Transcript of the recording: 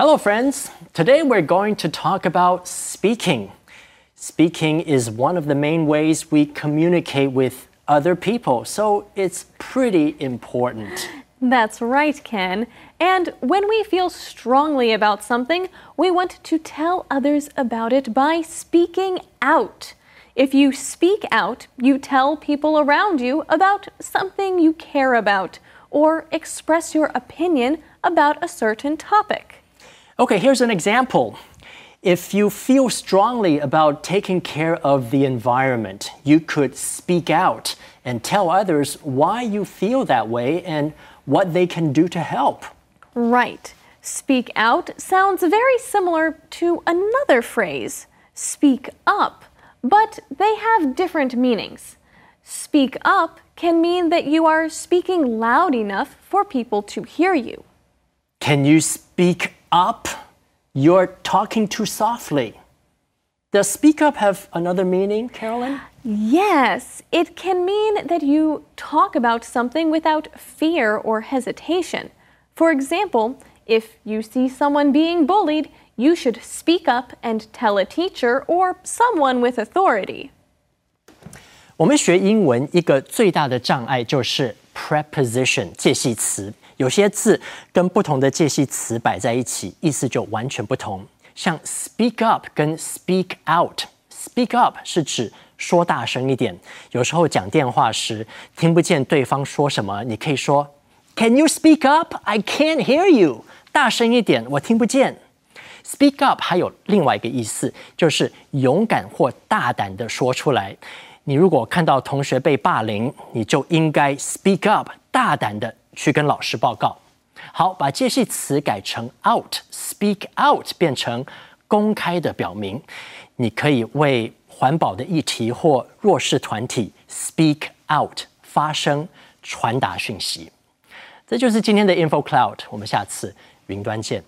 Hello, friends. Today we're going to talk about speaking. Speaking is one of the main ways we communicate with other people, so it's pretty important. That's right, Ken. And when we feel strongly about something, we want to tell others about it by speaking out. If you speak out, you tell people around you about something you care about or express your opinion about a certain topic. Okay, here's an example. If you feel strongly about taking care of the environment, you could speak out and tell others why you feel that way and what they can do to help. Right. Speak out sounds very similar to another phrase, speak up, but they have different meanings. Speak up can mean that you are speaking loud enough for people to hear you. Can you speak up? You're talking too softly. Does speak up have another meaning, Carolyn? Yes, it can mean that you talk about something without fear or hesitation. For example, if you see someone being bullied, you should speak up and tell a teacher or someone with authority. 我们学英文一个最大的障碍就是 preposition 介系词。 有些字跟不同的介系词摆在一起，意思就完全不同。像 speak up 跟 speak out，speak up 是指说大声一点。有时候讲电话时听不见对方说什么，你可以说 Can you speak up? I can't hear you。大声一点，我听不见。Speak up 还有另外一个意思，就是勇敢或大胆的说出来。你如果看到同学被霸凌，你就应该 speak up，大胆的。去跟老师报告。好，把介系词改成 out，speak out 变成公开的表明。你可以为环保的议题或弱势团体 speak out 发声，传达讯息。这就是今天的 Info Cloud，我们下次云端见。